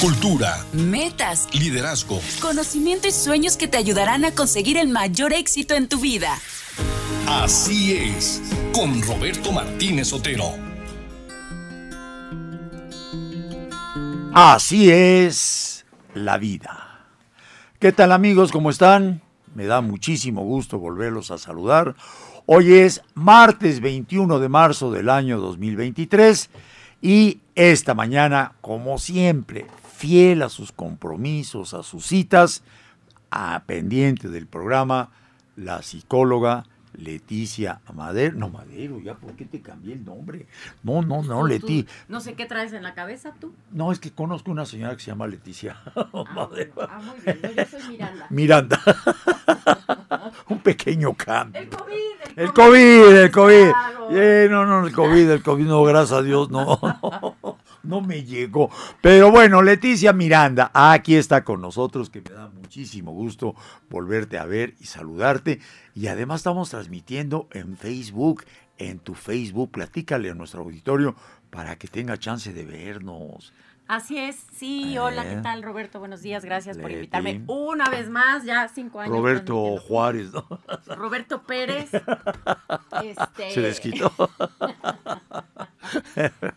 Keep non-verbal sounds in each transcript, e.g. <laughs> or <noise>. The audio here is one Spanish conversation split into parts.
cultura, metas, liderazgo, conocimiento y sueños que te ayudarán a conseguir el mayor éxito en tu vida. Así es, con Roberto Martínez Otero. Así es la vida. ¿Qué tal amigos? ¿Cómo están? Me da muchísimo gusto volverlos a saludar. Hoy es martes 21 de marzo del año 2023 y esta mañana, como siempre, fiel a sus compromisos, a sus citas, a pendiente del programa, la psicóloga Leticia Madero. No, Madero, ya, ¿por qué te cambié el nombre? No, no, no, Leti. No sé qué traes en la cabeza tú. No, es que conozco una señora que se llama Leticia <laughs> Madero. Ah, muy bien. yo soy Miranda. Miranda. <laughs> Un pequeño cambio. El COVID, el COVID, el COVID. Eh, no, no, el COVID, el COVID, no, gracias a Dios, no, <laughs> no, me llegó. Pero bueno, Leticia Miranda, aquí está con nosotros, que me da muchísimo gusto volverte a ver y saludarte. Y además estamos transmitiendo en Facebook, en tu Facebook. Platícale a nuestro auditorio para que tenga chance de vernos. Así es, sí, hola, ¿qué tal Roberto? Buenos días, gracias por invitarme una vez más, ya cinco años. Roberto Juárez, ¿no? Roberto Pérez. Este... Se desquitó. <laughs>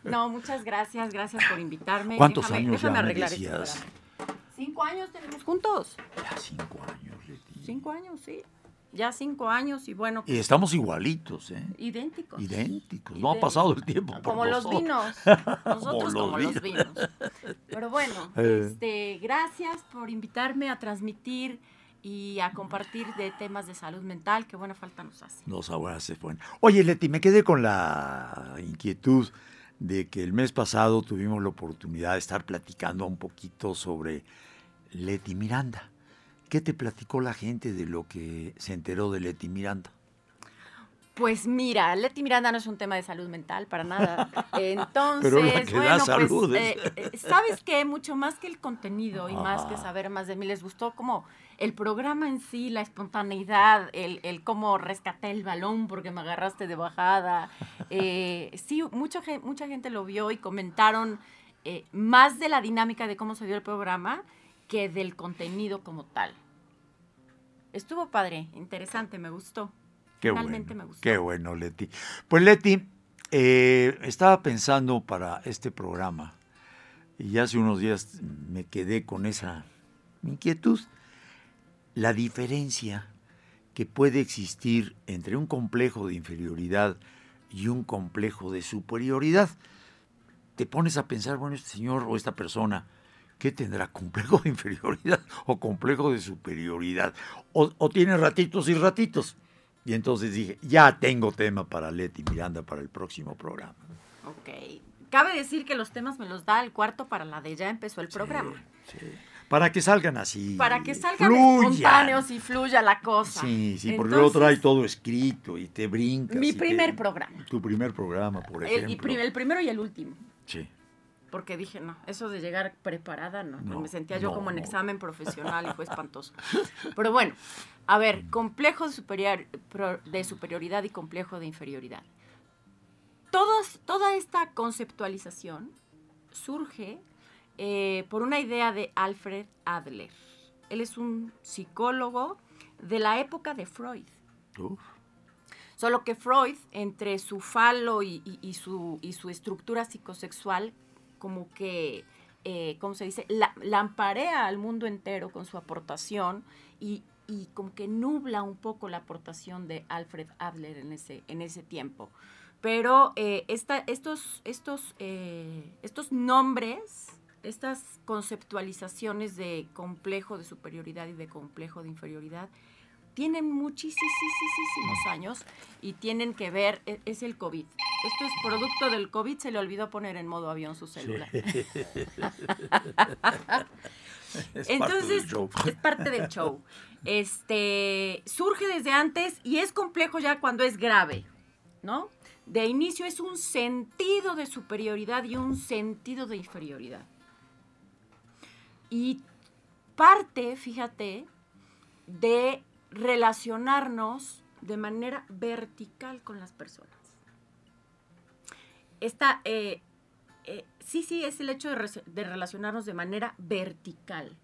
no, muchas gracias, gracias por invitarme. ¿Cuántos déjame, años déjame ya arreglar esto. Cinco años tenemos juntos. Ya cinco años, Leti. Cinco años, sí ya cinco años y bueno. Y estamos igualitos, ¿eh? Idénticos. Idénticos. No ha pasado el tiempo. como los vinos. <laughs> Nosotros como, los, vinos. Pero bueno, <laughs> eh. este, gracias por invitarme a transmitir y a compartir de temas de salud mental, que buena falta nos hace. Nos hace bueno. Oye, Leti, me quedé con la inquietud de que el mes pasado tuvimos la oportunidad de estar platicando un poquito sobre Leti Miranda. ¿Qué te platicó la gente de lo que se enteró de Leti Miranda? Pues mira, Leti Miranda no es un tema de salud mental para nada. <laughs> Entonces, Pero la que bueno, da salud, pues, eh, eh, ¿sabes qué? Mucho más que el contenido y más que saber más de mí, les gustó como el programa en sí, la espontaneidad, el, el cómo rescaté el balón porque me agarraste de bajada. Eh, sí, mucha, mucha gente lo vio y comentaron más de la dinámica de cómo se dio el programa que del contenido como tal. Estuvo padre, interesante, me gustó. Qué Realmente me gustó. Qué bueno, Leti. Pues Leti, eh, estaba pensando para este programa y hace unos días me quedé con esa inquietud, la diferencia que puede existir entre un complejo de inferioridad y un complejo de superioridad. Te pones a pensar, bueno, este señor o esta persona, ¿qué tendrá? ¿Complejo de inferioridad <laughs> o complejo de superioridad? O, tiene ratitos y ratitos. Y entonces dije, ya tengo tema para Leti Miranda para el próximo programa. Ok. Cabe decir que los temas me los da el cuarto para la de ya empezó el programa. Sí, Para que salgan así. Para que salgan espontáneos y fluya la cosa. Sí, sí, porque luego trae todo escrito y te brincas. Mi primer programa. Tu primer programa, por ejemplo. el primero y el último. Sí porque dije, no, eso de llegar preparada, no, me sentía yo como en examen profesional y fue <laughs> espantoso. Pero bueno, a ver, complejo de, superior, de superioridad y complejo de inferioridad. Todos, toda esta conceptualización surge eh, por una idea de Alfred Adler. Él es un psicólogo de la época de Freud. Solo que Freud, entre su falo y, su, y su estructura psicosexual, como que, eh, ¿cómo se dice? La, lamparea al mundo entero con su aportación y, como que nubla un poco la aportación de Alfred Adler en ese, en ese tiempo. Pero eh, estos, estos, eh, estos nombres, estas conceptualizaciones de complejo de superioridad y de complejo de inferioridad, tienen muchísimos años y tienen que ver, e, es el COVID. Esto es producto del COVID, se le olvidó poner en modo avión su celular. <laughs> Entonces, es parte del show. Este, surge desde antes y es complejo ya cuando es grave, ¿no? De inicio es un sentido de superioridad y un sentido de inferioridad. Y parte, fíjate, de relacionarnos de manera vertical con las personas. Esta, eh, eh, sí, sí, es el hecho de, de relacionarnos de manera vertical,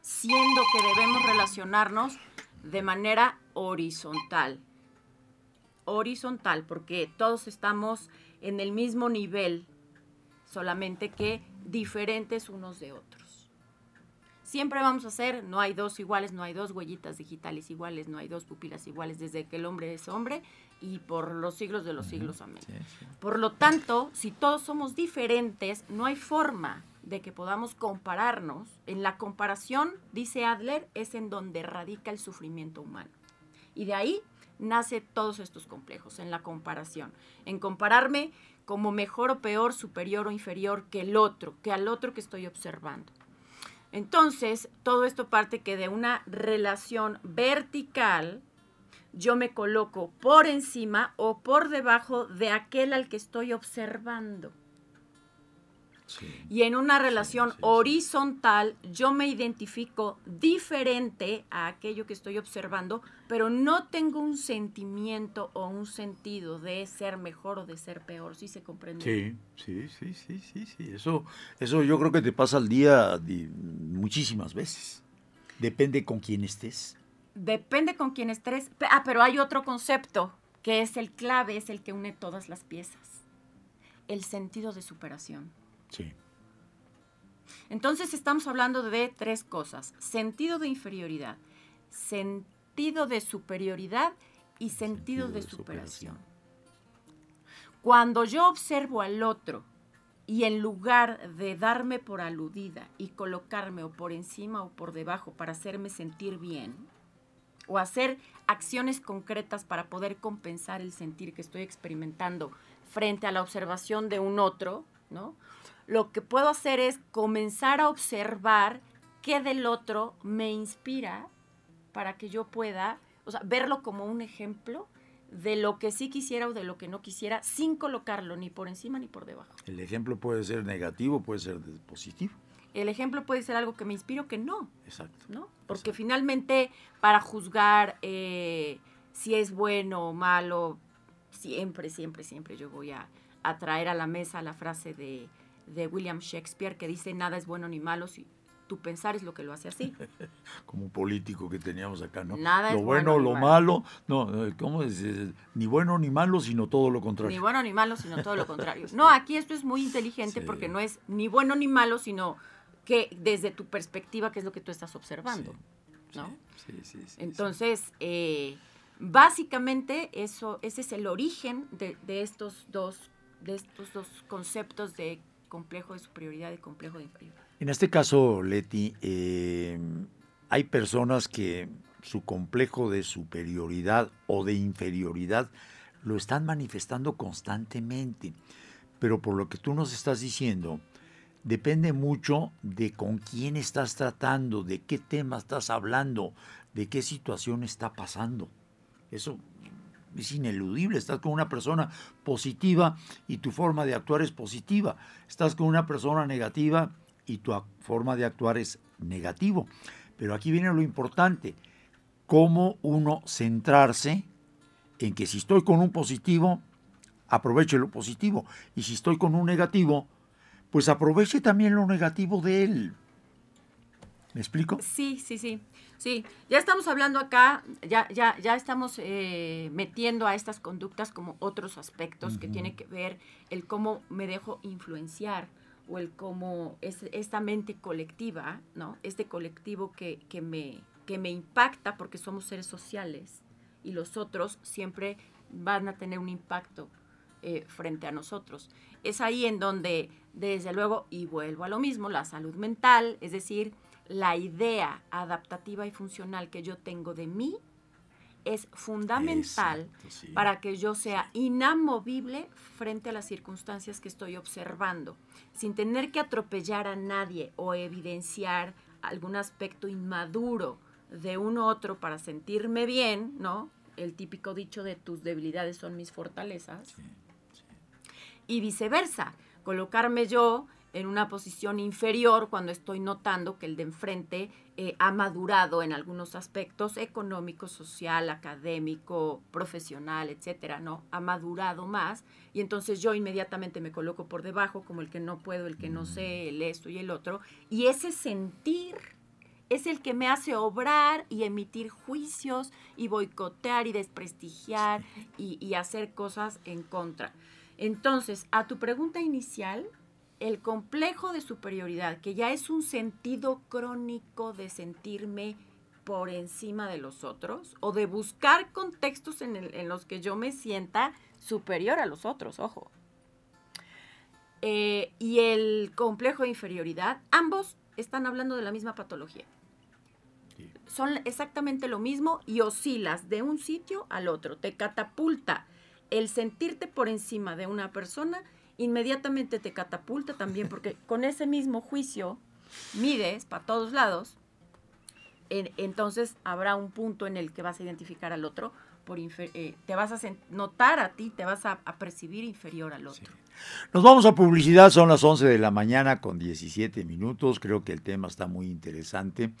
siendo que debemos relacionarnos de manera horizontal. Horizontal, porque todos estamos en el mismo nivel, solamente que diferentes unos de otros. Siempre vamos a ser, no hay dos iguales, no hay dos huellitas digitales iguales, no hay dos pupilas iguales desde que el hombre es hombre y por los siglos de los siglos, amén. Por lo tanto, si todos somos diferentes, no hay forma de que podamos compararnos. En la comparación, dice Adler, es en donde radica el sufrimiento humano. Y de ahí nace todos estos complejos, en la comparación. En compararme como mejor o peor, superior o inferior que el otro, que al otro que estoy observando. Entonces, todo esto parte que de una relación vertical, yo me coloco por encima o por debajo de aquel al que estoy observando. Y en una relación horizontal yo me identifico diferente a aquello que estoy observando, pero no tengo un sentimiento o un sentido de ser mejor o de ser peor, ¿sí se comprende? Sí, sí, sí, sí, sí, sí. Eso, eso yo creo que te pasa al día muchísimas veces. Depende con quién estés. Depende con quién estés. Ah, pero hay otro concepto que es el clave, es el que une todas las piezas. El sentido de superación. Sí. Entonces estamos hablando de tres cosas. Sentido de inferioridad, sentido de superioridad y sentido, de, superación. Cuando yo observo al otro y en lugar de darme por aludida y colocarme o por encima o por debajo para hacerme sentir bien, o hacer acciones concretas para poder compensar el sentir que estoy experimentando frente a la observación de un otro, ¿no? Lo que puedo hacer es comenzar a observar qué del otro me inspira para que yo pueda, o sea, verlo como un ejemplo de lo que sí quisiera o de lo que no quisiera sin colocarlo ni por encima ni por debajo. El ejemplo puede ser negativo, puede ser positivo. El ejemplo puede ser algo que me inspire o que no. Exacto. ¿no? Porque finalmente para juzgar eh, si es bueno o malo, siempre, siempre, siempre yo voy a, a traer a la mesa la frase de de William Shakespeare que dice nada es bueno ni malo si tu pensar es lo que lo hace así. <laughs> Como un político que teníamos acá, ¿no? Nada lo bueno, lo malo. no, ¿cómo es? Ni bueno ni malo, sino todo lo contrario. Ni bueno ni malo, sino todo lo <laughs> contrario. No, aquí esto es muy inteligente porque no es ni bueno ni malo, sino que desde tu perspectiva, qué es lo que tú estás observando, ¿no? Sí, sí, sí. Entonces, eh, básicamente eso, ese es el origen de, de estos dos de estos dos conceptos de complejo de superioridad y complejo de inferioridad. En este caso, Leti, eh, hay personas que su complejo de superioridad o de inferioridad lo están manifestando constantemente, pero por lo que tú nos estás diciendo, depende mucho de con quién estás tratando, de qué tema estás hablando, de qué situación está pasando. Eso es ineludible. Estás con una persona positiva y tu forma de actuar es positiva. Estás con una persona negativa y tu forma de actuar es negativo. Pero aquí viene lo importante, cómo uno centrarse en que si estoy con un positivo, aproveche lo positivo. Y si estoy con un negativo, pues aproveche también lo negativo de él. ¿Me explico? Sí, sí, sí. Sí, ya estamos hablando acá, ya, ya, ya estamos eh, metiendo a estas conductas como otros aspectos que tiene que ver el cómo me dejo influenciar o el cómo es esta mente colectiva, ¿no? Este colectivo que, que, me, que me impacta porque somos seres sociales y los otros siempre van a tener un impacto eh, frente a nosotros. Es ahí en donde, desde luego, y vuelvo a lo mismo, la salud mental, es decir, la idea adaptativa y funcional que yo tengo de mí es fundamental para que yo sea inamovible frente a las circunstancias que estoy observando, sin tener que atropellar a nadie o evidenciar algún aspecto inmaduro de un otro para sentirme bien, ¿no? El típico dicho de tus debilidades son mis fortalezas. Y viceversa, colocarme yo en una posición inferior cuando estoy notando que el de enfrente eh, ha madurado en algunos aspectos económico, social, académico, profesional, etcétera, ¿no? Ha madurado más y entonces yo inmediatamente me coloco por debajo como el que no puedo, el que no sé, el esto y el otro. Y ese sentir es el que me hace obrar y emitir juicios y boicotear y desprestigiar y, y hacer cosas en contra. Entonces, a tu pregunta inicial, el complejo de superioridad, que ya es un sentido crónico de sentirme por encima de los otros o de buscar contextos en, los que yo me sienta superior a los otros, ojo. Eh, y el complejo de inferioridad, ambos están hablando de la misma patología. Son exactamente lo mismo y oscilas de un sitio al otro. Te catapulta el sentirte por encima de una persona inmediatamente te catapulta también, porque <laughs> con ese mismo juicio mides para todos lados, entonces habrá un punto en el que vas a identificar al otro, por eh, te vas a notar a ti, te vas a, percibir inferior al otro. Nos vamos a publicidad, son las 11 de la mañana con 17 minutos, creo que el tema está muy interesante.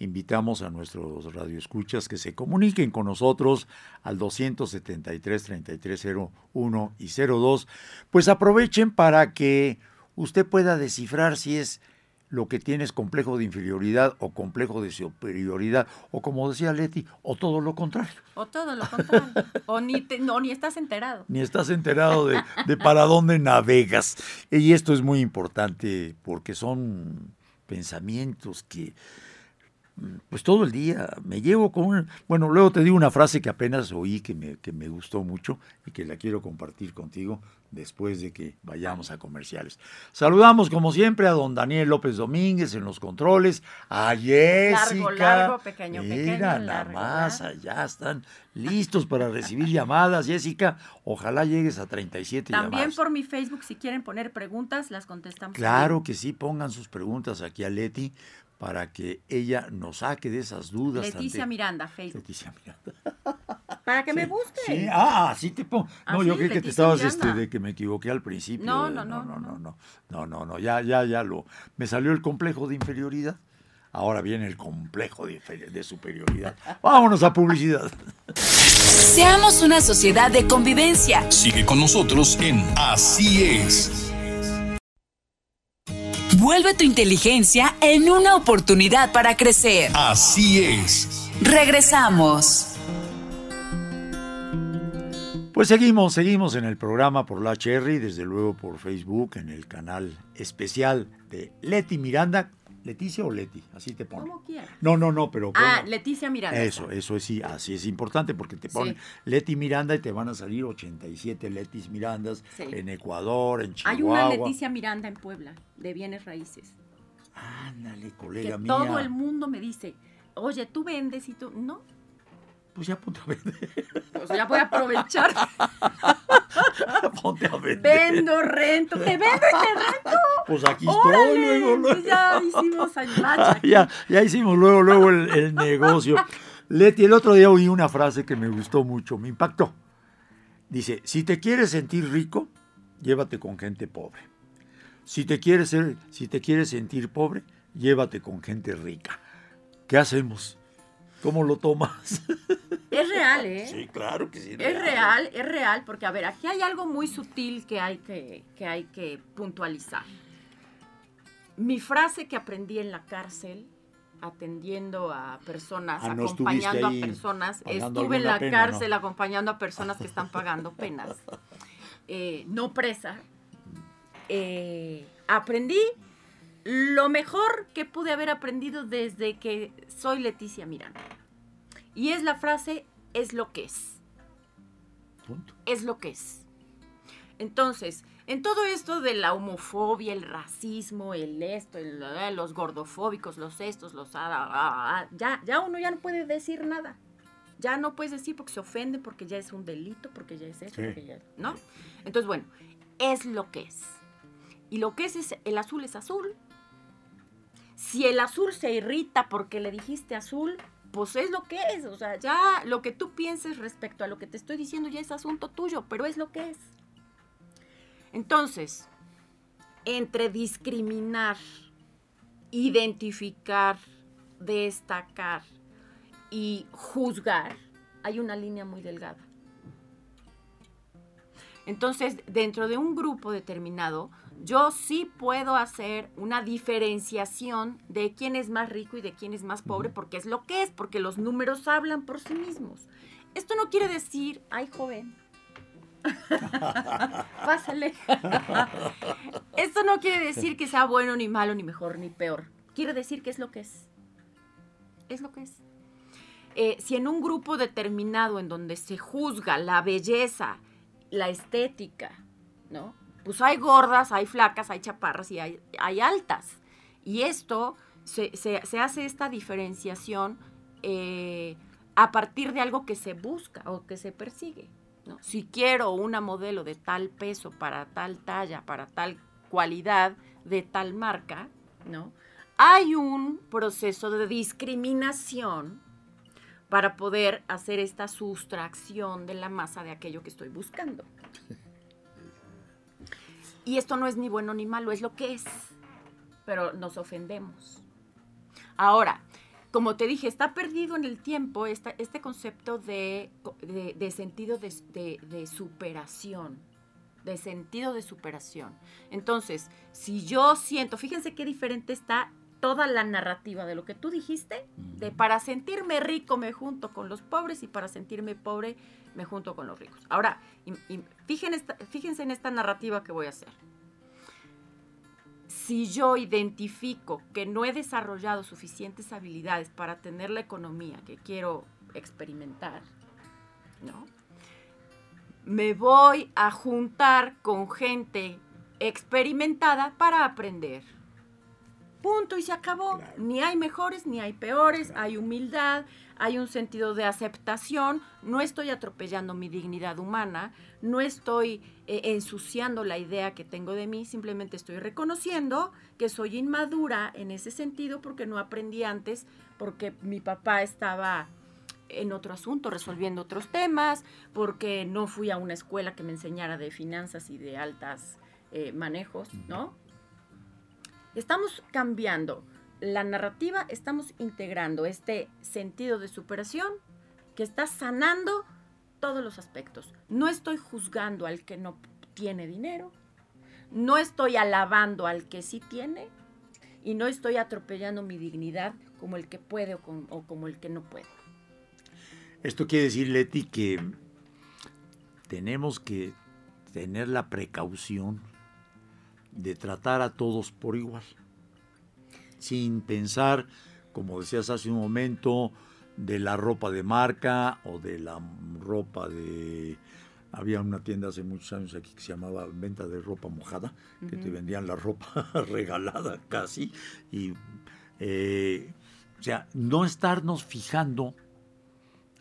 Invitamos a nuestros radioescuchas que se comuniquen con nosotros al 273 3301 y 02, pues aprovechen para que usted pueda descifrar si es lo que tienes complejo de inferioridad o complejo de superioridad, o como decía Leti, o todo lo contrario. O todo lo contrario. o ni, no, ni estás enterado. Ni estás enterado de, de para dónde navegas. Y esto es muy importante porque son pensamientos que pues todo el día. Me llevo con bueno luego te digo una frase que apenas oí que me, que me gustó mucho y que la quiero compartir contigo después de que vayamos a comerciales. Saludamos como siempre a don Daniel López Domínguez en los controles a Jessica. Largo largo pequeño mira nada más allá están listos para recibir llamadas. Jessica ojalá llegues a 37 también llamadas. por mi Facebook si quieren poner preguntas las contestamos claro que sí pongan sus preguntas aquí a Leti para que ella nos saque de esas dudas. Leticia Miranda, Facebook. Leticia Miranda. <laughs> Para que me busque. Sí, ah, sí te pongo. No, yo creí que te estabas este, de que me equivoqué al principio. No, no, no, no, no, no, no, no, no, ya, ya, ya lo. Me salió el complejo de inferioridad. Ahora viene el complejo de, de superioridad. <laughs> Vámonos a publicidad. Seamos una sociedad de convivencia. Sigue con nosotros en Así es. Vuelve tu inteligencia en una oportunidad para crecer. Así es. Regresamos. Pues seguimos, seguimos en el programa por la Cherry, desde luego por Facebook, en el canal especial de Leti Miranda, ¿Leticia o Leti? Así te pone. Como quieras. No, no, no, pero. Ah, Leticia Miranda. Eso, eso es sí, así es importante porque te ponen Leti Miranda y te van a salir 87 Letis Mirandas en Ecuador, en Chihuahua. Hay una Leticia Miranda en Puebla, de bienes raíces. Ándale, colega que mía. Todo el mundo me dice, oye, tú vendes y tú. No, pues ya ponte a vender. Pues ya voy a aprovechar. <laughs> ponte a vender. Vendo, rento, te vendo y te rento. Pues aquí estoy, luego, luego. Ya hicimos <laughs> ya, ya hicimos luego, luego el, el negocio. Leti, el otro día oí una frase que me gustó mucho, me impactó. Dice, si te quieres sentir rico, llévate con gente pobre. Si te quieres, ser, si te quieres sentir pobre, llévate con gente rica. ¿Qué hacemos? ¿Cómo lo tomas? Es real, ¿eh? Sí, claro que sí. Es real. es real, porque a ver, aquí hay algo muy sutil que hay que, que, hay que puntualizar. Mi frase que aprendí en la cárcel, atendiendo a personas, ah, acompañando a personas, estuve en la cárcel acompañando a personas que están pagando penas, <laughs> eh, no presa. Eh, aprendí lo mejor que pude haber aprendido desde que soy Leticia Miranda. Y es la frase, es lo que es. Es lo que es. Entonces, en todo esto de la homofobia, el racismo, el esto, eh, los gordofóbicos, los estos, los... Ah, ah, ah, ya, ya uno ya no puede decir nada. Ya no puedes decir porque se ofende, porque ya es un delito, porque ya es eso, porque ya... ¿No? Entonces, bueno, es lo que es. Y lo que es es, el azul es azul, si el azul se irrita porque le dijiste azul, pues es lo que es. O sea, ya lo que tú pienses respecto a lo que te estoy diciendo ya es asunto tuyo, pero es lo que es. Entonces, entre discriminar, identificar, destacar y juzgar, hay una línea muy delgada. Entonces, dentro de un grupo determinado, yo sí puedo hacer una diferenciación de quién es más rico y de quién es más pobre, porque es lo que es, porque los números hablan por sí mismos. Esto no quiere decir, ay joven, <laughs> pásale. <laughs> Esto no quiere decir que sea bueno, ni malo, ni mejor, ni peor. Quiere decir que es lo que es. Es lo que es. Eh, si en un grupo determinado en donde se juzga la belleza, la estética, ¿no? Pues hay gordas, hay flacas, hay chaparras y hay, altas. Y esto, se, hace esta diferenciación eh, a partir de algo que se busca o que se persigue. ¿no? Si quiero una modelo de tal peso, para tal talla, para tal cualidad, de tal marca, ¿no? Hay un proceso de discriminación para poder hacer esta sustracción de la masa de aquello que estoy buscando. Y esto no es ni bueno ni malo, es lo que es. Pero nos ofendemos. Ahora, como te dije, está perdido en el tiempo este concepto de, sentido de, de, superación, de sentido de superación. Entonces, si yo siento, fíjense qué diferente está toda la narrativa de lo que tú dijiste, de para sentirme rico me junto con los pobres y para sentirme pobre me junto con los ricos. Ahora, fíjense, en esta narrativa que voy a hacer. Si yo identifico que no he desarrollado suficientes habilidades para tener la economía que quiero experimentar, ¿no? Me voy a juntar con gente experimentada para aprender Punto y se acabó. Ni hay mejores ni hay peores, hay humildad, hay un sentido de aceptación, no estoy atropellando mi dignidad humana, no estoy eh, ensuciando la idea que tengo de mí, simplemente estoy reconociendo que soy inmadura en ese sentido porque no aprendí antes, porque mi papá estaba en otro asunto, resolviendo otros temas, porque no fui a una escuela que me enseñara de finanzas y de altas eh, manejos, ¿no? Estamos cambiando la narrativa, estamos integrando este sentido de superación que está sanando todos los aspectos. No estoy juzgando al que no tiene dinero, no estoy alabando al que sí tiene y no estoy atropellando mi dignidad como el que puede o, como el que no puede. Esto quiere decir, Leti, que tenemos que tener la precaución de tratar a todos por igual, sin pensar, como decías hace un momento, de la ropa de marca o de la ropa de... Había una tienda hace muchos años aquí que se llamaba Venta de Ropa Mojada, que te vendían la ropa <laughs> regalada casi. Y, eh, o sea, no estarnos fijando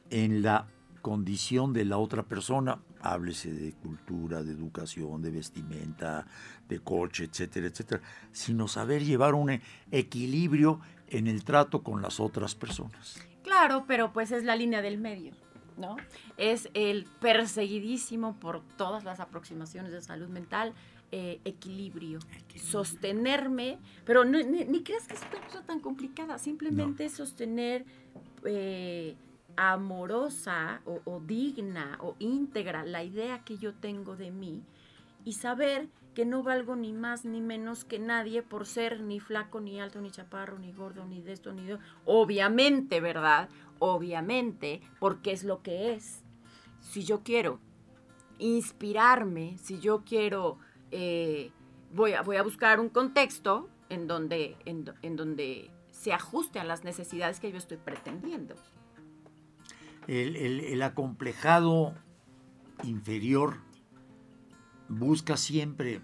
en la condición de la otra persona, háblese de cultura, de educación, de vestimenta, de coche, etcétera, etcétera, sino saber llevar un equilibrio en el trato con las otras personas. Claro, pero pues es la línea del medio, ¿no? Es el perseguidísimo por todas las aproximaciones de salud mental, eh, equilibrio, sostenerme, pero ni, creas que es una cosa tan complicada, simplemente sostener eh, amorosa o, digna o íntegra la idea que yo tengo de mí y saber que no valgo ni más ni menos que nadie por ser ni flaco, ni alto, ni chaparro, ni gordo, ni de esto, ni de Obviamente, ¿verdad? Obviamente, porque es lo que es. Si yo quiero inspirarme, si yo quiero, eh, voy, a, voy a buscar un contexto en donde, en donde se ajuste a las necesidades que yo estoy pretendiendo el, acomplejado inferior busca siempre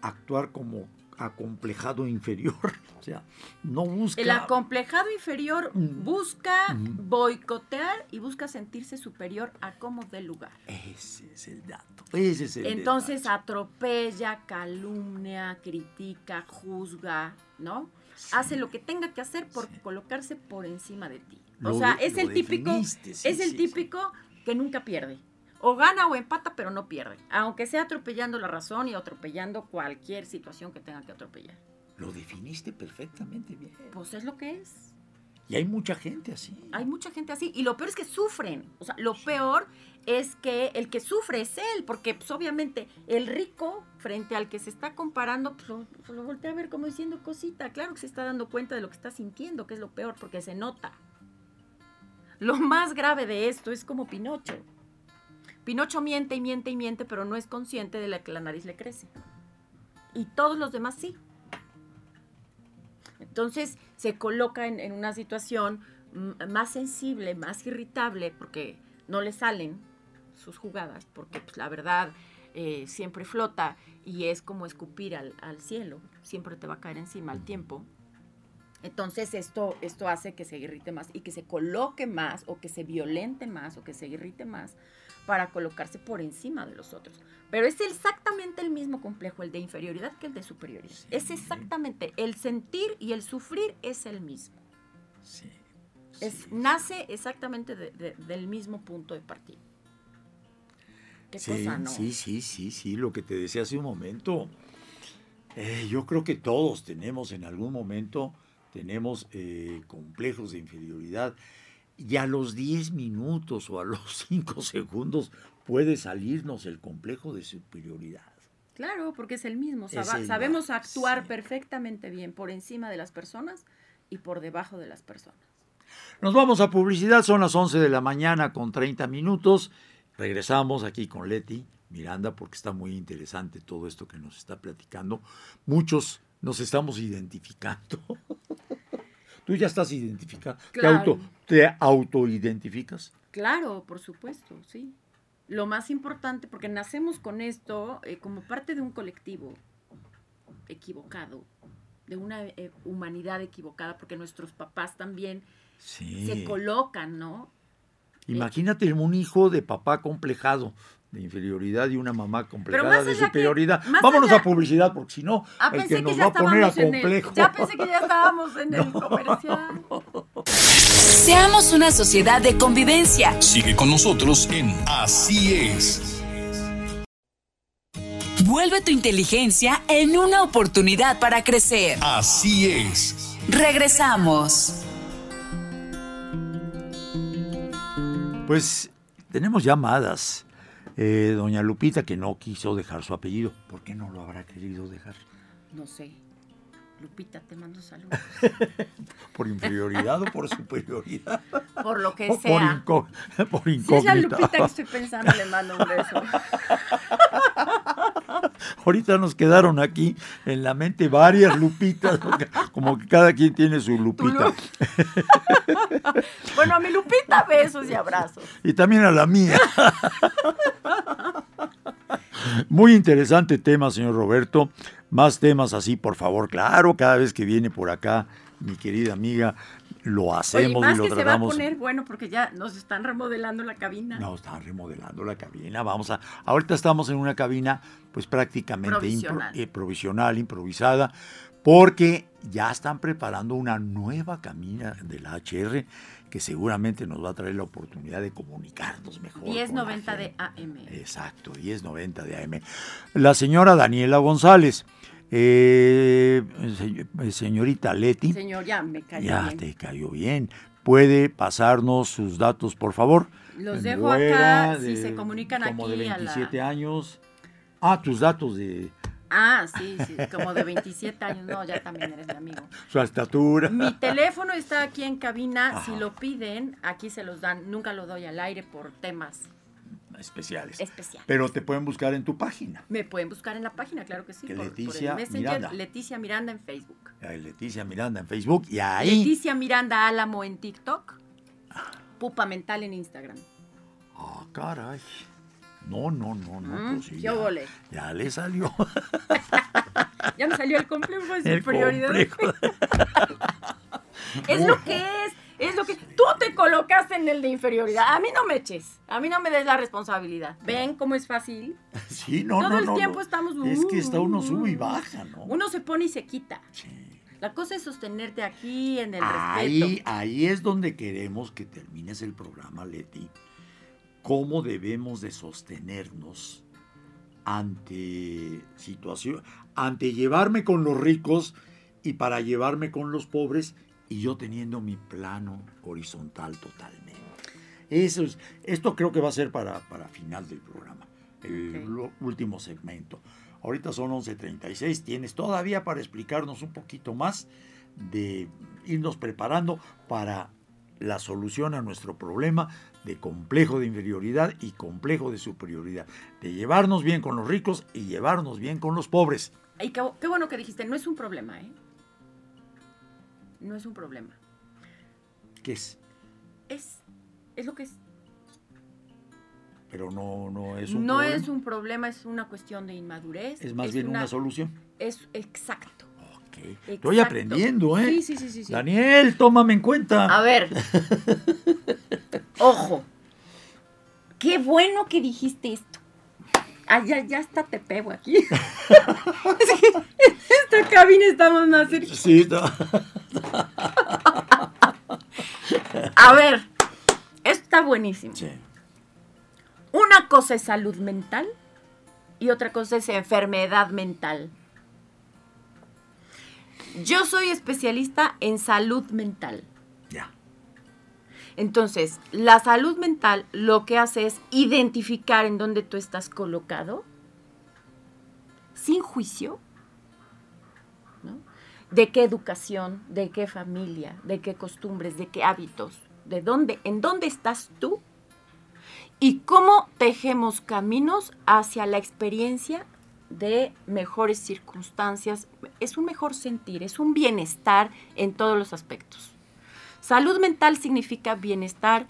actuar como acomplejado inferior. <laughs> O sea, no busca. El acomplejado inferior mm. busca boicotear y busca sentirse superior a como del lugar. Ese es el dato. Ese es el Entonces atropella, calumnia, critica, juzga, ¿no? Hace lo que tenga que hacer por colocarse por encima de ti. O sea, es el típico, es el típico que nunca pierde. O gana o empata, pero no pierde. Aunque sea atropellando la razón y atropellando cualquier situación que tenga que atropellar. Lo definiste perfectamente bien. Pues es lo que es. Y hay mucha gente así. Hay mucha gente así. Y lo peor es que sufren. O sea, lo peor es que el que sufre es él, porque pues, obviamente el rico frente al que se está comparando, pues lo, pues, lo, voltea a ver como diciendo cosita. Claro que se está dando cuenta de lo que está sintiendo, que es lo peor, porque se nota. Lo más grave de esto es como Pinocho. Pinocho miente y miente y miente, pero no es consciente de la que la nariz le crece. Y todos los demás sí. Entonces se coloca en, una situación más sensible, más irritable, porque no le salen sus jugadas, porque pues, la verdad eh, siempre flota y es como escupir al, cielo, siempre te va a caer encima al tiempo. Entonces esto, esto hace que se irrite más y que se coloque más o que se violente más o que se irrite más para colocarse por encima de los otros. Pero es exactamente el mismo complejo, el de inferioridad que el de superioridad. Es exactamente, el sentir y el sufrir es el mismo. Sí. Es, nace exactamente del mismo punto de partida. ¿Qué cosa, no? Sí, sí, sí, sí, lo que te decía hace un momento. Eh, yo creo que todos tenemos en algún momento, tenemos eh, complejos de inferioridad y a los 10 minutos o a los <laughs> 5 segundos puede salirnos el complejo de superioridad. Claro, porque es el mismo. sabemos actuar perfectamente bien por encima de las personas y por debajo de las personas. Nos vamos a publicidad, son las 11 de la mañana con 30 minutos. Regresamos aquí con Leti Miranda porque está muy interesante todo esto que nos está platicando. Muchos nos estamos identificando. <laughs> Tú ya estás identificado. Claro. ¿Te, auto, ¿Te autoidentificas? Claro, por supuesto, sí lo más importante, porque nacemos con esto eh, como parte de un colectivo equivocado, de una eh, humanidad equivocada, porque nuestros papás también se colocan, ¿no? Imagínate un hijo de papá complejado de inferioridad y una mamá complejada de superioridad. Vámonos a publicidad, porque si no, ah, el que nos va a poner a complejo. ya pensé que ya estábamos en el <laughs> comercial. Seamos una sociedad de convivencia. Sigue con nosotros en Así es. Vuelve tu inteligencia en una oportunidad para crecer. Así es. Regresamos. Pues tenemos llamadas. Eh, doña Lupita, que no quiso dejar su apellido. ¿Por qué no lo habrá querido dejar? No sé. Lupita, te mando saludos. <laughs> ¿Por inferioridad o por superioridad? Por lo que sea. <laughs> Por, por incógnita. Si es la Lupita que estoy pensando, le mando un beso. <laughs> Ahorita nos quedaron aquí en la mente varias Lupitas, como que cada quien tiene su Lupita. bueno, a mi Lupita besos y abrazos. Y también a la mía. Muy interesante tema, señor Roberto. Más temas así, por favor. Claro, cada vez que viene por acá, mi querida amiga, lo hacemos y lo que se va a poner bueno porque ya nos están remodelando la cabina. Nos están remodelando la cabina. Vamos a. Ahorita estamos en una cabina, pues prácticamente provisional, eh, improvisada, porque ya están preparando una nueva cabina de la HR que seguramente nos va a traer la oportunidad de comunicarnos mejor. 1090 de AM. Exacto, 1090 de AM. La señora Daniela González. Eh, señorita Leti. Señor, ya me cayó ya te cayó bien. ¿Puede pasarnos sus datos, por favor? Los dejo acá, si se comunican como de 27 años. Ah, tus datos de, Ah, sí, sí, como de 27 años. No, ya también eres mi amigo. Su estatura. Mi teléfono está aquí en cabina. Si lo piden, aquí se los dan. Nunca lo doy al aire por temas especiales. Especiales. Pero te pueden buscar en tu página. Me pueden buscar en la página, claro que sí. Leticia Miranda. Leticia Miranda en Facebook. Leticia Miranda en Facebook y ahí. Leticia Miranda Álamo en TikTok. Pupa Mental en Instagram. Ah, caray. No, no, no, no. Mm, pues ya, ya, le salió. <laughs> ya me salió el complejo de superioridad. <laughs> es lo que es. Es lo que tú te colocaste en el de inferioridad. A mí no me eches. A mí no me des la responsabilidad. ¿Ven cómo es fácil? <laughs> Sí, no, Todo no. Todo el tiempo estamos. Es que está uno sube y baja, ¿no? Uno se pone y se quita. Sí. La cosa es sostenerte aquí en el ahí, respeto. Ahí es donde queremos que termines el programa, Leti cómo debemos de sostenernos ante situación, ante llevarme con los ricos y para llevarme con los pobres y yo teniendo mi plano horizontal totalmente. Eso es, esto creo que va a ser para, para final del programa, el último segmento. Ahorita son 11.36, tienes todavía para explicarnos un poquito más de irnos preparando para la solución a nuestro problema de complejo de inferioridad y complejo de superioridad, de llevarnos bien con los ricos y llevarnos bien con los pobres. Y qué, bueno que dijiste, no es un problema, ¿eh? No es un problema. ¿Qué es? Es, es lo que es. Pero no, no es un no problema. No es un problema, es una cuestión de inmadurez. Es más bien una, solución. Es exacto. Ok. Estoy aprendiendo, ¿eh? Sí, sí, sí, sí, Daniel, tómame en cuenta. A ver. Ojo. Qué bueno que dijiste esto. Ah, ya, ya está te pego aquí. <laughs> es que en esta cabina estamos más cerca. Sí, está. A ver, esto está buenísimo. Sí. Una cosa es salud mental y otra cosa es enfermedad mental. Yo soy especialista en salud mental. Ya. Entonces, la salud mental lo que hace es identificar en dónde tú estás colocado, sin juicio, ¿no? de qué educación, de qué familia, de qué costumbres, de qué hábitos, de dónde, en dónde estás tú y cómo tejemos caminos hacia la experiencia de mejores circunstancias. Es un mejor sentir, es un bienestar en todos los aspectos. Salud mental significa bienestar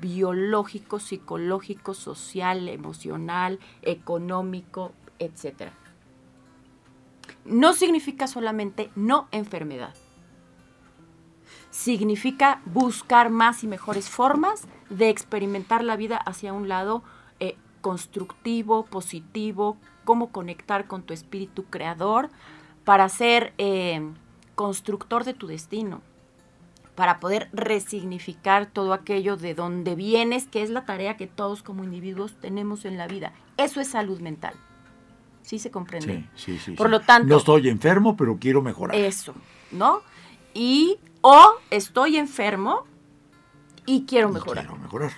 biológico, psicológico, social, emocional, económico, etc. No significa solamente no enfermedad. Significa buscar más y mejores formas de experimentar la vida hacia un lado eh, constructivo, positivo, cómo conectar con tu espíritu creador para ser eh, constructor de tu destino para poder resignificar todo aquello de donde vienes, que es la tarea que todos como individuos tenemos en la vida. Eso es salud mental. ¿Sí se comprende? Sí, sí, sí. Por lo tanto... No estoy enfermo, pero quiero mejorar. Eso, ¿no? Y o estoy enfermo y quiero mejorar. quiero mejorar.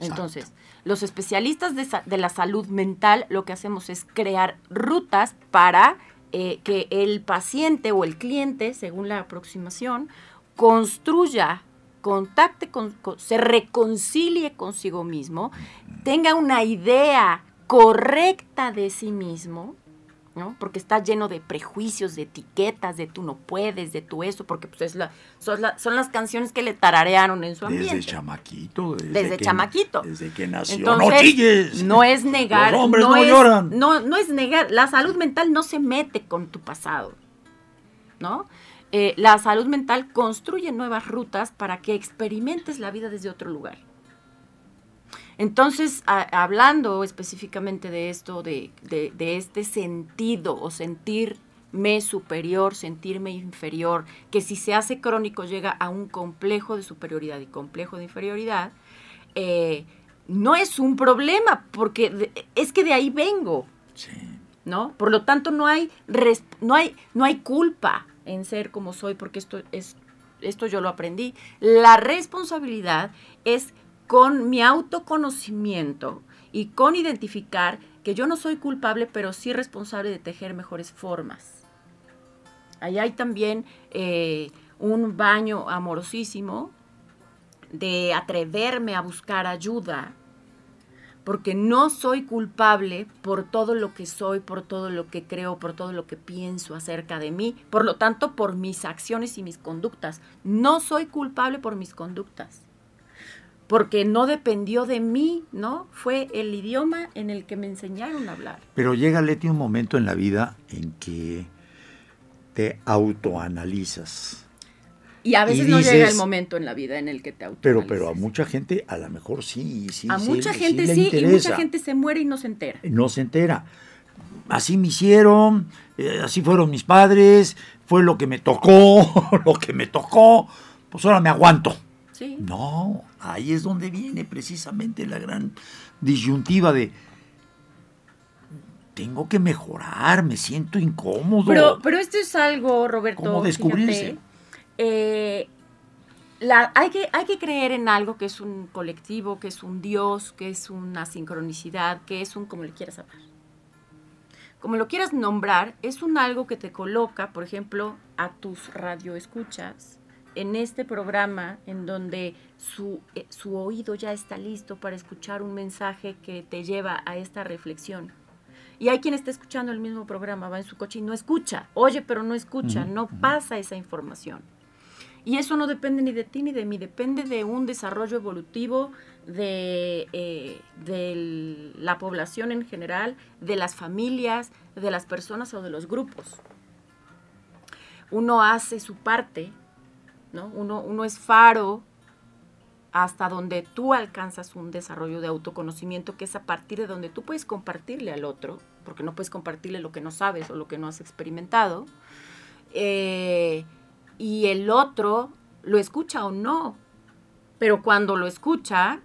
Entonces, los especialistas de, de, la salud mental lo que hacemos es crear rutas para eh, que el paciente o el cliente, según la aproximación, construya, contacte con, se reconcilie consigo mismo, tenga una idea correcta de sí mismo, ¿no? Porque está lleno de prejuicios, de etiquetas, de tú no puedes, de tú eso, porque pues es la, son, las canciones que le tararearon en su ambiente. Desde chamaquito. Desde, chamaquito. Desde que nació. Entonces, no es negar. Los hombres no, lloran. No, no es negar. La salud mental no se mete con tu pasado, ¿no? Eh, la salud mental construye nuevas rutas para que experimentes la vida desde otro lugar. Entonces, hablando específicamente de esto, de, este sentido o sentirme superior, sentirme inferior, que si se hace crónico llega a un complejo de superioridad y complejo de inferioridad, eh, no es un problema, porque es que de ahí vengo. ¿No? Por lo tanto, no hay, no hay, no hay culpa en ser como soy, porque esto es esto yo lo aprendí. La responsabilidad es con mi autoconocimiento y con identificar que yo no soy culpable, pero sí responsable de tejer mejores formas. Ahí hay también eh, un baño amorosísimo de atreverme a buscar ayuda, porque no soy culpable por todo lo que soy, por todo lo que creo, por todo lo que pienso acerca de mí, por lo tanto por mis acciones y mis conductas. No soy culpable por mis conductas, porque no dependió de mí, ¿no? Fue el idioma en el que me enseñaron a hablar. Pero llega, Leti, un momento en la vida en que te autoanalizas y a veces no llega el momento en la vida en el que te Pero, pero a mucha gente a lo mejor sí, sí. A mucha gente sí, y mucha gente se muere y no se entera. No se entera. Así me hicieron, eh, así fueron mis padres, fue lo que me tocó, <laughs> lo que me tocó, pues ahora me aguanto. Sí. No, ahí es donde viene precisamente la gran disyuntiva de tengo que mejorar, me siento incómodo. Pero, pero esto es algo, Roberto. ¿Cómo descubrirse? Eh, la, hay, que, hay que creer en algo que es un colectivo, que es un Dios, que es una sincronicidad, que es un como le quieras hablar. Como lo quieras nombrar, es un algo que te coloca, por ejemplo, a tus radioescuchas en este programa en donde su, eh, su oído ya está listo para escuchar un mensaje que te lleva a esta reflexión. Y hay quien está escuchando el mismo programa, va en su coche y no escucha, oye, pero no escucha, no pasa esa información. Y eso no depende ni de ti ni de mí, depende de un desarrollo evolutivo de, eh, de la población en general, de las familias, de las personas o de los grupos. Uno hace su parte, ¿no? Uno, uno es faro hasta donde tú alcanzas un desarrollo de autoconocimiento que es a partir de donde tú puedes compartirle al otro, porque no puedes compartirle lo que no sabes o lo que no has experimentado. Eh, y el otro lo escucha o no, pero cuando lo escucha,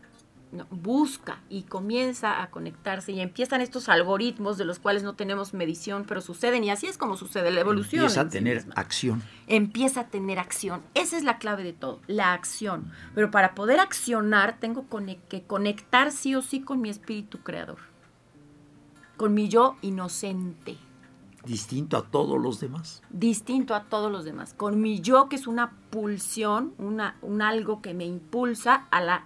busca y comienza a conectarse y empiezan estos algoritmos de los cuales no tenemos medición, pero suceden y así es como sucede la evolución. Empieza a tener acción. Empieza a tener acción. Esa es la clave de todo, la acción. Pero para poder accionar tengo que conectar sí o sí con mi espíritu creador, con mi yo inocente. Distinto a todos los demás. Distinto a todos los demás. Con mi yo, que es una pulsión, una, un algo que me impulsa a la,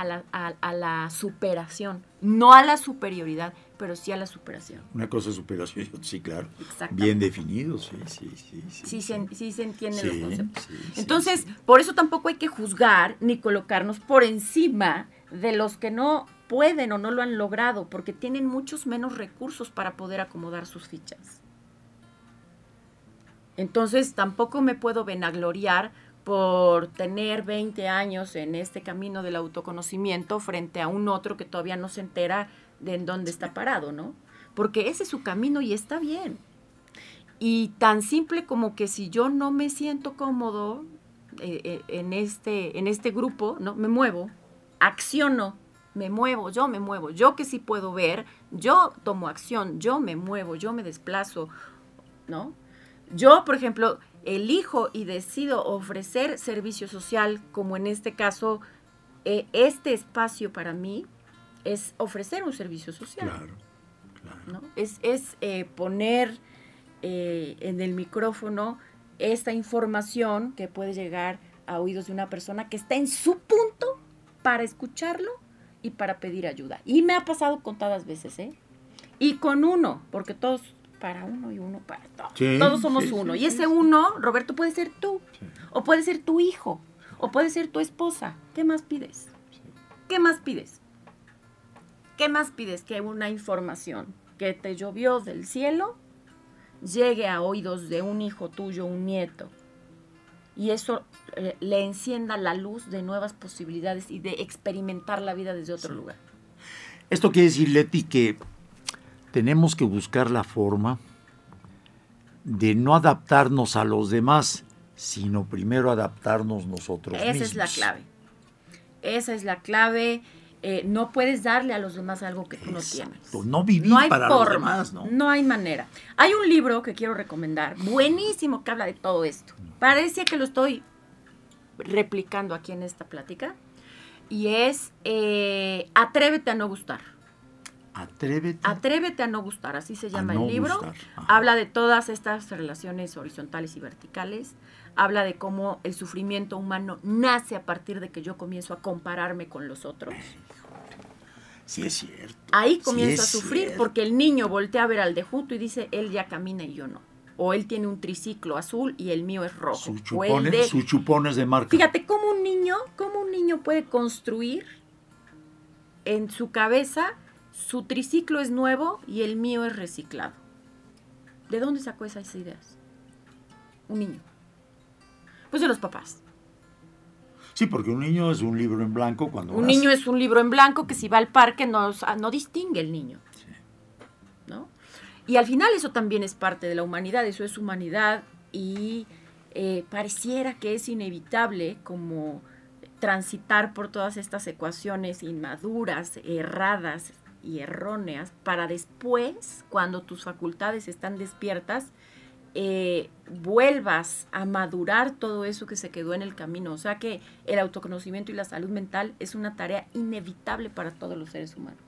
a la, a, la superación. No a la superioridad, pero sí a la superación. Una cosa es superación, sí, claro. Bien definido, sí, sí, sí. Sí, sí, se, sí se entienden los conceptos. Entonces, por eso tampoco hay que juzgar ni colocarnos por encima de los que no pueden o no lo han logrado, porque tienen muchos menos recursos para poder acomodar sus fichas. Entonces tampoco me puedo venagloriar por tener 20 años en este camino del autoconocimiento frente a un otro que todavía no se entera de dónde está parado, ¿no? Porque ese es su camino y está bien. Y tan simple como que si yo no me siento cómodo eh, eh, en, este, en este grupo, ¿no? Me muevo, acciono, me muevo, yo me muevo, yo que sí puedo ver, yo tomo acción, yo me muevo, yo me desplazo, ¿no? Yo, por ejemplo, elijo y decido ofrecer servicio social, como en este caso, eh, este espacio para mí es ofrecer un servicio social. Claro, claro. Es, eh, poner eh, en el micrófono esta información que puede llegar a oídos de una persona que está en su punto para escucharlo y para pedir ayuda. Y me ha pasado contadas veces, ¿eh? Y con uno, porque todos para uno y uno para todos. todos somos uno. y ese uno, Roberto, puede ser tú, o puede ser tu hijo, o puede ser tu esposa. ¿Qué más pides? ¿Qué más pides? ¿Qué más pides que una información que te llovió del cielo llegue a oídos de un hijo tuyo, un nieto? Y eso eh, le encienda la luz de nuevas posibilidades y de experimentar la vida desde otro lugar. Esto quiere decir, Leti, que tenemos que buscar la forma de no adaptarnos a los demás, sino primero adaptarnos nosotros Esa mismos. es la clave. Esa es la clave. Eh, no puedes darle a los demás algo que tú no tienes. No vivir para los demás, ¿no? No hay manera. Hay un libro que quiero recomendar, buenísimo, que habla de todo esto. Parece que lo estoy replicando aquí en esta plática. Y es eh, Atrévete a no gustar Atrévete. Atrévete a no gustar, así se llama el libro. Habla de todas estas relaciones horizontales y verticales. Habla de cómo el sufrimiento humano nace a partir de que yo comienzo a compararme con los otros. Sí es cierto. Ahí comienzo a sufrir porque el niño voltea a ver al de junto y dice, él ya camina y yo no. O él tiene un triciclo azul y el mío es rojo. Su chupón, de, su chupón es de marca. Fíjate cómo un niño, cómo un niño puede construir en su cabeza su triciclo es nuevo y el mío es reciclado. ¿De dónde sacó esas ideas? Un niño. Pues de los papás. Sí, porque un niño es un libro en blanco cuando... Un niño es un libro en blanco que si va al parque no, no distingue el niño. ¿No? Y al final eso también es parte de la humanidad, eso es humanidad y eh, pareciera que es inevitable como transitar por todas estas ecuaciones inmaduras, erradas y erróneas, para después, cuando tus facultades están despiertas, eh, vuelvas a madurar todo eso que se quedó en el camino. O sea que el autoconocimiento y la salud mental es una tarea inevitable para todos los seres humanos.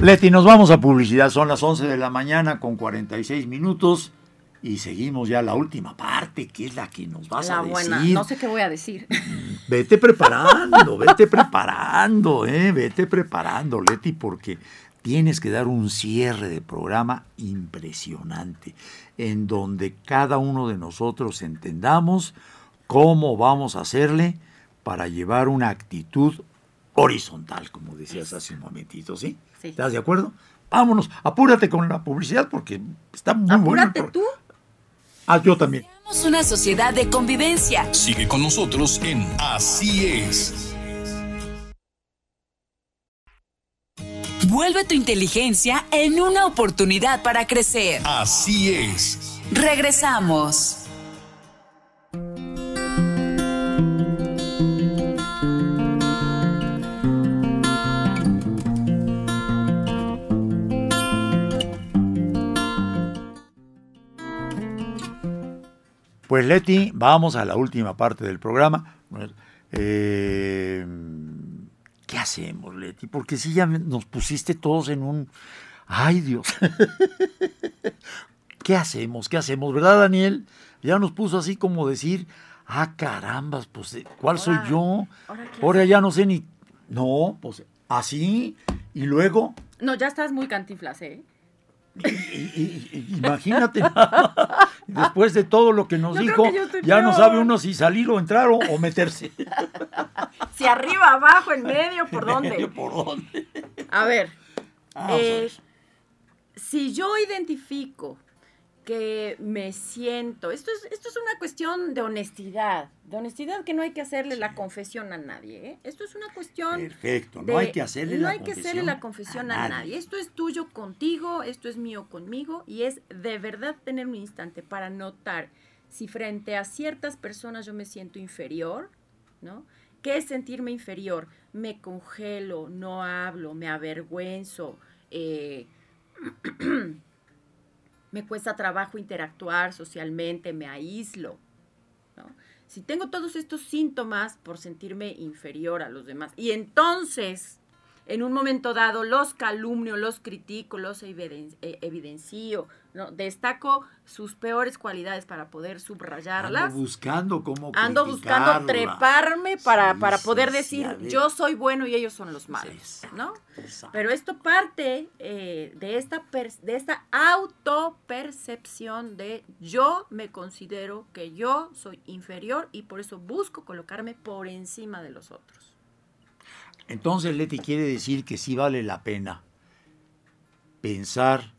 Leti, nos vamos a publicidad. Son las 11 de la mañana con 46 minutos. Y seguimos ya la última parte, que es la que nos vas a decir. No sé qué voy a decir. Vete preparando, vete preparando, eh, vete preparando, Leti, porque tienes que dar un cierre de programa impresionante, en donde cada uno de nosotros entendamos cómo vamos a hacerle para llevar una actitud horizontal, como decías hace un momentito, ¿sí? sí. ¿Estás de acuerdo? Vámonos, apúrate con la publicidad porque está muy apúrate tú. Ah, yo también. Somos una sociedad de convivencia. Sigue con nosotros en Así es. Vuelve tu inteligencia en una oportunidad para crecer. Así es. Regresamos. Pues Leti, vamos a la última parte del programa. Eh, ¿Qué hacemos, Leti? Porque si ya nos pusiste todos en un... ¡Ay, Dios! <laughs> ¿Qué hacemos? ¿Qué hacemos? ¿Verdad, Daniel? Ya nos puso así como decir, ah, carambas, pues, ¿cuál soy yo? Ahora, ya no sé ni... No, pues, así, y luego... No, ya estás muy cantiflas, ¿eh? imagínate, después de todo lo que nos dijo, ya no sabe uno si salir o entrar o, meterse. <laughs> Si arriba, abajo, en medio, ¿por <laughs> dónde? ¿Por dónde? A ver, eh, si yo identifico que me siento. Esto es, esto es una cuestión de honestidad, de honestidad que no hay que hacerle la confesión a nadie. ¿eh? Esto es una cuestión. Perfecto, no hay que hacerle no la hay que hacerle la confesión a, nadie. Esto es tuyo contigo, esto es mío conmigo y es de verdad tener un instante para notar si frente a ciertas personas yo me siento inferior, ¿no? ¿Qué es sentirme inferior? Me congelo, no hablo, me avergüenzo. Eh, <clears throat> me cuesta trabajo interactuar socialmente, me aíslo. Si tengo todos estos síntomas por sentirme inferior a los demás y entonces en un momento dado los calumnio, los critico, los eh, evidencio, ¿no? destaco sus peores cualidades para poder subrayarlas. Ando buscando cómo Ando buscando treparme para, para poder decir yo soy bueno y ellos son los malos, ¿no? Pero esto parte eh, de esta de esta autopercepción de yo me considero que yo soy inferior y por eso busco colocarme por encima de los otros. Entonces Leti quiere decir que sí vale la pena pensar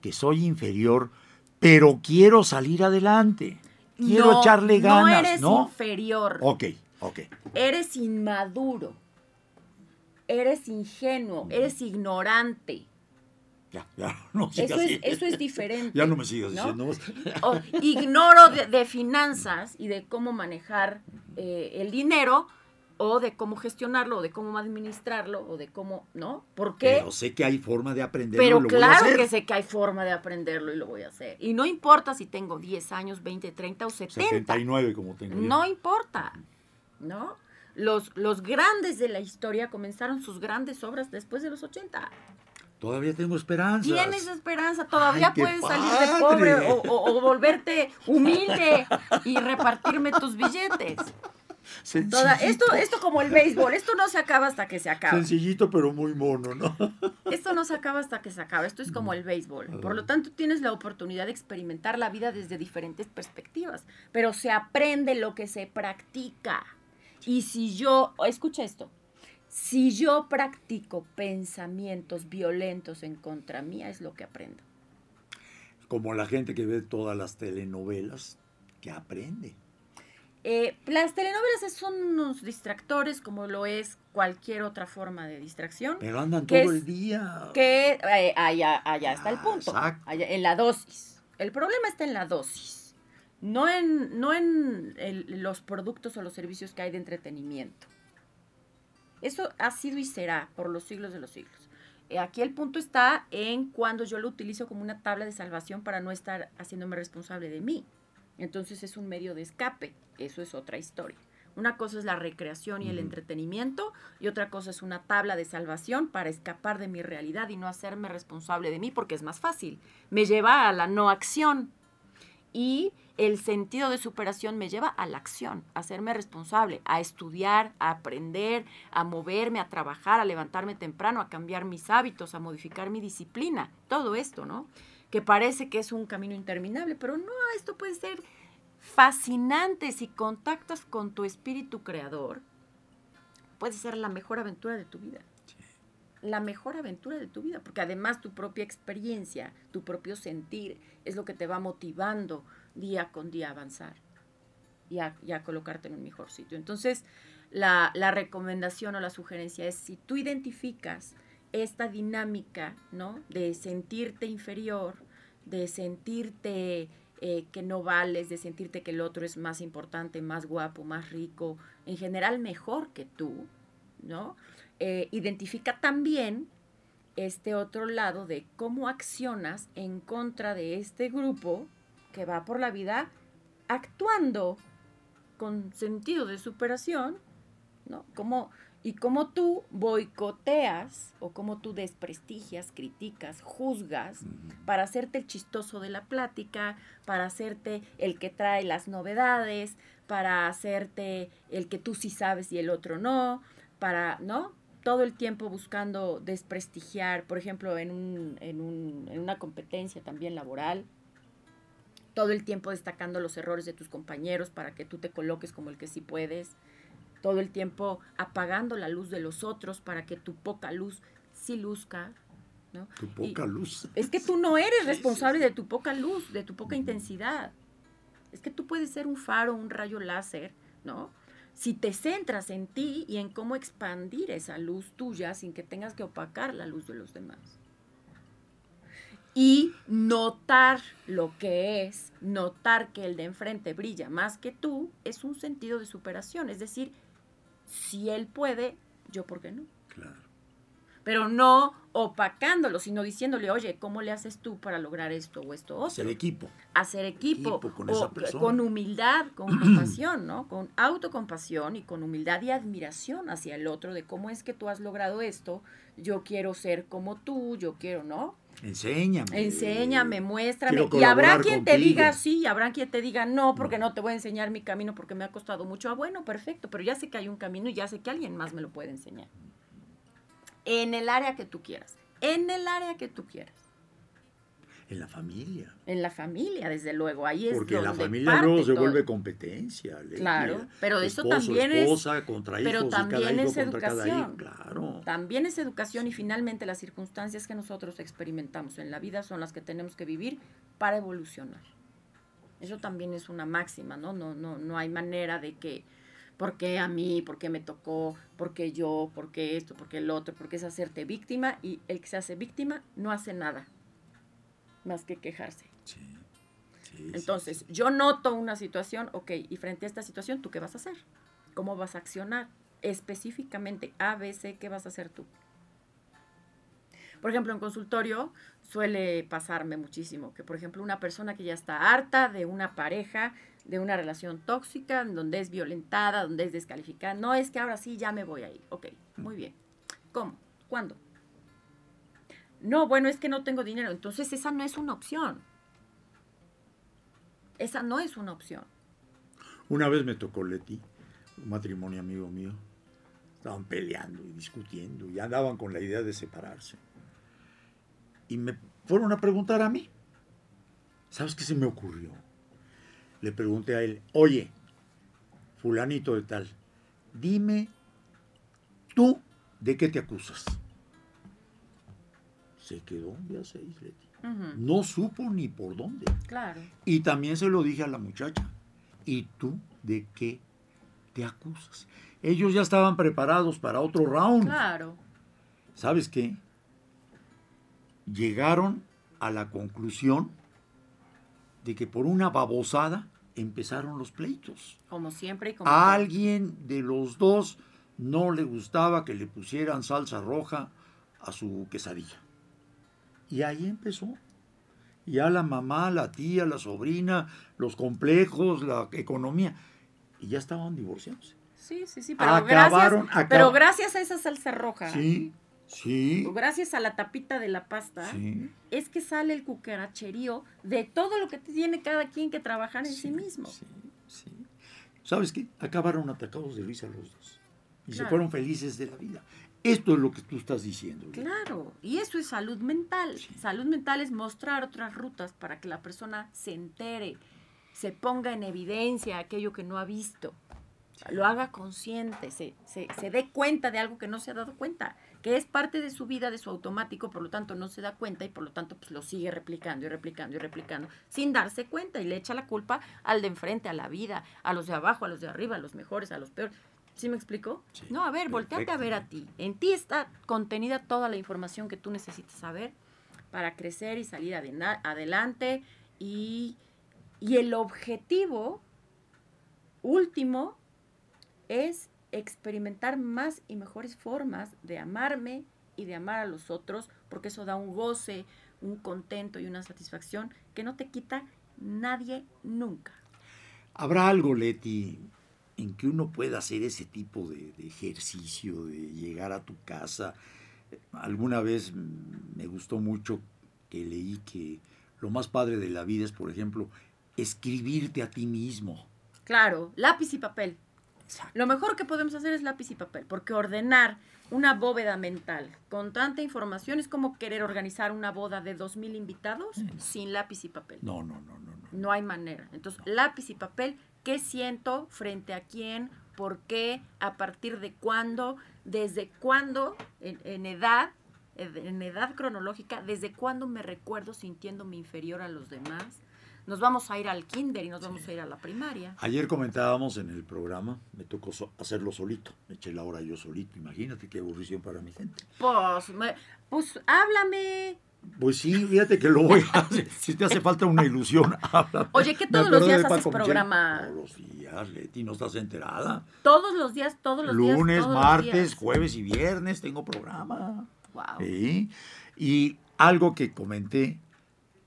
que soy inferior, pero quiero salir adelante. Quiero echarle ganas. No eres inferior. Ok, ok. Eres inmaduro. Eres ingenuo. Eres ignorante. Ya, ya, <laughs> no sigas eso, es, eso es diferente. ya no me sigas diciendo ignoro de, finanzas y de cómo manejar eh, el dinero, o de cómo gestionarlo, o de cómo administrarlo, o de cómo, ¿no? ¿Por qué? Pero sé que hay forma de aprenderlo. Pero claro que sé que hay forma de aprenderlo y lo voy a hacer. Y no importa si tengo 10 años, 20, 30 o 70. 79 como tengo yo. No importa, ¿no? Los, los grandes de la historia comenzaron sus grandes obras después de los 80. Todavía tengo esperanza. Tienes esperanza, todavía puedes salir de pobre o, o volverte humilde y repartirme tus billetes <laughs> esto, esto como el béisbol, esto no se acaba hasta que se acaba. Sencillito pero muy mono, ¿no? <laughs> Esto no se acaba hasta que se acaba, esto es como el béisbol. Por lo tanto, tienes la oportunidad de experimentar la vida desde diferentes perspectivas, pero se aprende lo que se practica. Y si yo, escucha esto, si yo practico pensamientos violentos en contra mía, es lo que aprendo. Como la gente que ve todas las telenovelas, que aprende. Eh, las telenovelas son unos distractores como lo es cualquier otra forma de distracción. Pero andan todo el día. Que eh, allá, está el punto. en la dosis. El problema está en la dosis. no en, no en los productos o los servicios que hay de entretenimiento. Eso ha sido y será por los siglos de los siglos. Eh, aquí el punto está en cuando yo lo utilizo como una tabla de salvación para no estar haciéndome responsable de mí. Entonces es un medio de escape. Eso es otra historia. Una cosa es la recreación y el entretenimiento y otra cosa es una tabla de salvación para escapar de mi realidad y no hacerme responsable de mí porque es más fácil. Me lleva a la no acción y el sentido de superación me lleva a la acción, a hacerme responsable, a estudiar, a aprender, a moverme, a trabajar, a levantarme temprano, a cambiar mis hábitos, a modificar mi disciplina, todo esto, ¿no? Que parece que es un camino interminable, pero no, esto puede ser fascinante si contactas con tu espíritu creador. Puede ser la mejor aventura de tu vida. La mejor aventura de tu vida, porque además tu propia experiencia, tu propio sentir es lo que te va motivando día con día a avanzar y a, colocarte en un mejor sitio. Entonces, la, la, recomendación o la sugerencia es si tú identificas esta dinámica, ¿no? De sentirte inferior, de sentirte eh, que no vales, de sentirte que el otro es más importante, más guapo, más rico, en general mejor que tú, ¿no? Eh, identifica también este otro lado de cómo accionas en contra de este grupo que va por la vida actuando con sentido de superación, ¿no? Como y cómo tú boicoteas o cómo tú desprestigias, criticas, juzgas para hacerte el chistoso de la plática, para hacerte el que trae las novedades, para hacerte el que tú sí sabes y el otro no, para, ¿no? Todo el tiempo buscando desprestigiar, por ejemplo, en, un, en, un, en una competencia también laboral, todo el tiempo destacando los errores de tus compañeros para que tú te coloques como el que sí puedes todo el tiempo apagando la luz de los otros para que tu poca luz sí luzca. ¿no? Tu poca luz. Es que tú no eres <laughs> responsable de tu poca luz, de tu poca intensidad. Es que tú puedes ser un faro, un rayo láser, ¿no? Si te centras en ti y en cómo expandir esa luz tuya sin que tengas que opacar la luz de los demás. Y notar lo que es, notar que el de enfrente brilla más que tú, es un sentido de superación. Es decir, si él puede, yo por qué no. Claro. Pero no opacándolo, sino diciéndole, oye, ¿cómo le haces tú para lograr esto o esto? Hacer equipo. Hacer equipo. con, esa persona. con humildad, con <clears throat> compasión, ¿no? Con autocompasión y con humildad y admiración hacia el otro de cómo es que tú has logrado esto. Yo quiero ser como tú, yo quiero, ¿no? Enséñame. Enséñame, muéstrame. Y habrá quien te diga sí, y habrá quien te diga no, porque no. te voy a enseñar mi camino porque me ha costado mucho. Ah, bueno, perfecto, pero ya sé que hay un camino y ya sé que alguien más me lo puede enseñar. En el área que tú quieras. En el área que tú quieras. En la familia. En la familia, desde luego. Ahí es Porque la familia luego se vuelve competencia. Claro, pero eso también esposa, es. Contra hijos, pero también es educación. claro. También es educación y finalmente las circunstancias que nosotros experimentamos en la vida son las que tenemos que vivir para evolucionar. Eso también es una máxima, ¿no? No, no, no hay manera de que, ¿por qué a mí? ¿Por qué me tocó? ¿Por qué yo? ¿Por qué esto? ¿Por qué el otro? Porque es hacerte víctima y el que se hace víctima no hace nada más que quejarse. Entonces, yo noto una situación, ok, y frente a esta situación, ¿tú qué vas a hacer? ¿Cómo vas a accionar? Específicamente, A, B, C, ¿qué vas a hacer tú? Por ejemplo, en consultorio suele pasarme muchísimo que, por ejemplo, una persona que ya está harta de una pareja, de una relación tóxica, donde es violentada, donde es descalificada, no es que ahora sí ya me voy a ir. Ok, muy bien. ¿Cómo? ¿Cuándo? No, bueno, es que no tengo dinero. Entonces esa no es una opción. Esa no es una opción. Una vez me tocó Leti, un matrimonio amigo mío. Estaban peleando y discutiendo y andaban con la idea de separarse. Y me fueron a preguntar a mí. ¿Sabes qué se me ocurrió? Le pregunté a él, oye, fulanito de tal, dime tú de qué te acusas se quedó un día seis, Leti. No supo ni por dónde. Claro. Y también se lo dije a la muchacha. ¿Y tú de qué te acusas? Ellos ya estaban preparados para otro round. Claro. ¿Sabes qué? Llegaron a la conclusión de que por una babosada empezaron los pleitos. Como siempre y como A alguien de los dos no le gustaba que le pusieran salsa roja a su quesadilla. Y ahí empezó. Ya la mamá, la tía, la sobrina, los complejos, la economía. Y ya estaban divorciándose. Sí, sí, sí, pero, gracias, pero gracias a esa salsa roja. Sí, sí. Gracias a la tapita de la pasta, es que sale el cucaracherío de todo lo que tiene cada quien que trabajar en sí, mismo. Sí, sí. ¿Sabes qué? Acabaron atacados de risa los dos. Y se fueron felices de la vida. Esto es lo que tú estás diciendo. Claro, y eso es salud mental. Salud mental es mostrar otras rutas para que la persona se entere, se ponga en evidencia aquello que no ha visto lo haga consciente, se, se, se, dé cuenta de algo que no se ha dado cuenta, que es parte de su vida, de su automático, por lo tanto no se da cuenta y por lo tanto pues lo sigue replicando y replicando y replicando sin darse cuenta y le echa la culpa al de enfrente, a la vida, a los de abajo, a los de arriba, a los mejores, a los peores. ¿Sí me explico? no, a ver, volteate a ver a ti. En ti está contenida toda la información que tú necesitas saber para crecer y salir adelante y, y el objetivo último es experimentar más y mejores formas de amarme y de amar a los otros, porque eso da un goce, un contento y una satisfacción que no te quita nadie nunca. ¿Habrá algo, Leti, en que uno pueda hacer ese tipo de, ejercicio, de llegar a tu casa? Alguna vez me gustó mucho que leí que lo más padre de la vida es, por ejemplo, escribirte a ti mismo. Claro, lápiz y papel. Lo mejor que podemos hacer es lápiz y papel, porque ordenar una bóveda mental con tanta información es como querer organizar una boda de dos mil invitados sin lápiz y papel. No, no, no, no, no. No hay manera. Entonces, lápiz y papel, ¿qué siento frente a quién? ¿Por qué? ¿A partir de cuándo? ¿Desde cuándo? En, edad, en edad cronológica, ¿desde cuándo me recuerdo sintiéndome inferior a los demás? nos vamos a ir al kinder y nos vamos a ir a la primaria. Ayer comentábamos en el programa, me tocó hacerlo solito, me eché la hora yo solito, imagínate qué aburrición para mi gente. Pues, pues háblame. Pues sí, fíjate que lo voy a hacer. <laughs> Si te hace falta una ilusión, <laughs> háblame. Oye, ¿qué todos los días haces programa? Todos los días, Leti, ¿no estás enterada? Todos los días, todos los días. Lunes, martes, jueves y viernes tengo programa. Wow. ¿Sí? Y algo que comenté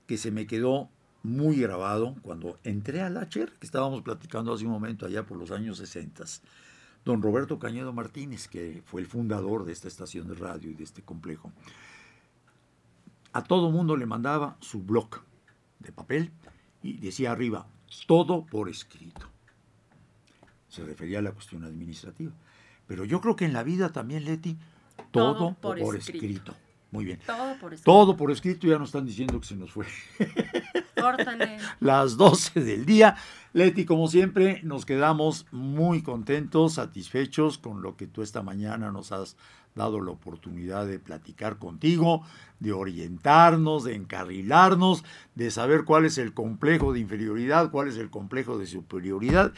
que se me quedó muy grabado cuando entré al HR, que estábamos platicando hace un momento allá por los años 60. Don Roberto Cañedo Martínez, que fue el fundador de esta estación de radio y de este complejo, a todo mundo le mandaba su blog de papel y decía arriba, todo por escrito. Se refería a la cuestión administrativa. Pero yo creo que en la vida también, Leti, todo, por, escrito. Muy bien. Todo por escrito. Todo por escrito, ya nos están diciendo que se nos fue. Córtale. <laughs> Las 12 del día. Leti, como siempre, nos quedamos muy contentos, satisfechos con lo que tú esta mañana nos has dado la oportunidad de platicar contigo, de orientarnos, de encarrilarnos, de saber cuál es el complejo de inferioridad, cuál es el complejo de superioridad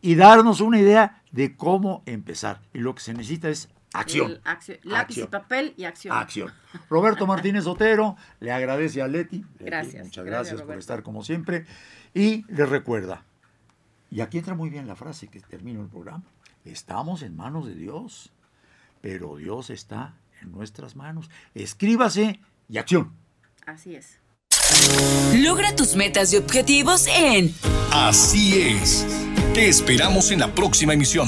y darnos una idea de cómo empezar. Y lo que se necesita es Acción. lápiz y papel y acción. Acción. <laughs> Roberto Martínez Otero le agradece a Leti. Gracias. Muchas gracias, por estar como siempre. Y le recuerda, y aquí entra muy bien la frase que termino el programa, estamos en manos de Dios, pero Dios está en nuestras manos. Escríbase y acción. Así es. Logra tus metas y objetivos en Así es. Te esperamos en la próxima emisión.